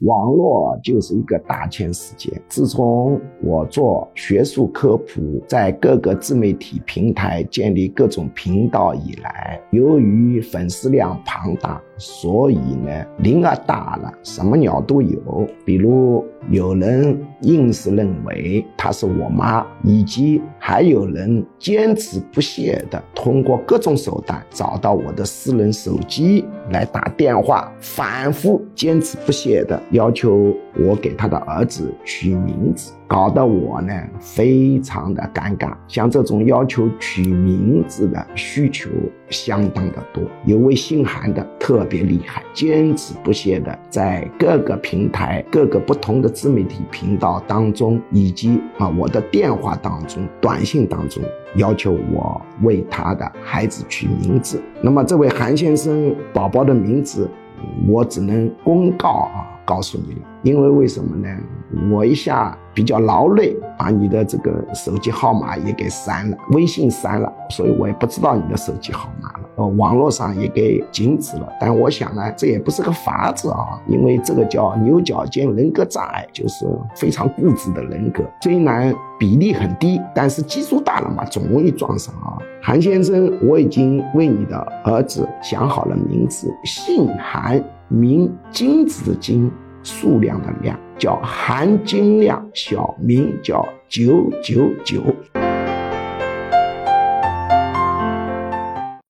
网络就是一个大千世界。自从我做学术科普，在各个自媒体平台建立各种频道以来，由于粉丝量庞大，所以呢，林儿大了，什么鸟都有。比如有人硬是认为她是我妈，以及还有人坚持不懈的通过各种手段找到我的私人手机来打电话，反复坚持不懈的。要求我给他的儿子取名字，搞得我呢非常的尴尬。像这种要求取名字的需求相当的多，有位姓韩的特别厉害，坚持不懈的在各个平台、各个不同的自媒体频道当中，以及啊我的电话当中、短信当中，要求我为他的孩子取名字。那么这位韩先生宝宝的名字，我只能公告啊。告诉你了，因为为什么呢？我一下比较劳累，把你的这个手机号码也给删了，微信删了，所以我也不知道你的手机号码了。呃，网络上也给禁止了。但我想呢，这也不是个法子啊，因为这个叫牛角尖人格障碍，就是非常固执的人格。虽然比例很低，但是基数大了嘛，总容易撞上啊。韩先生，我已经为你的儿子想好了名字，姓韩。名金子的金，数量的量，叫含金量，小名叫九九九。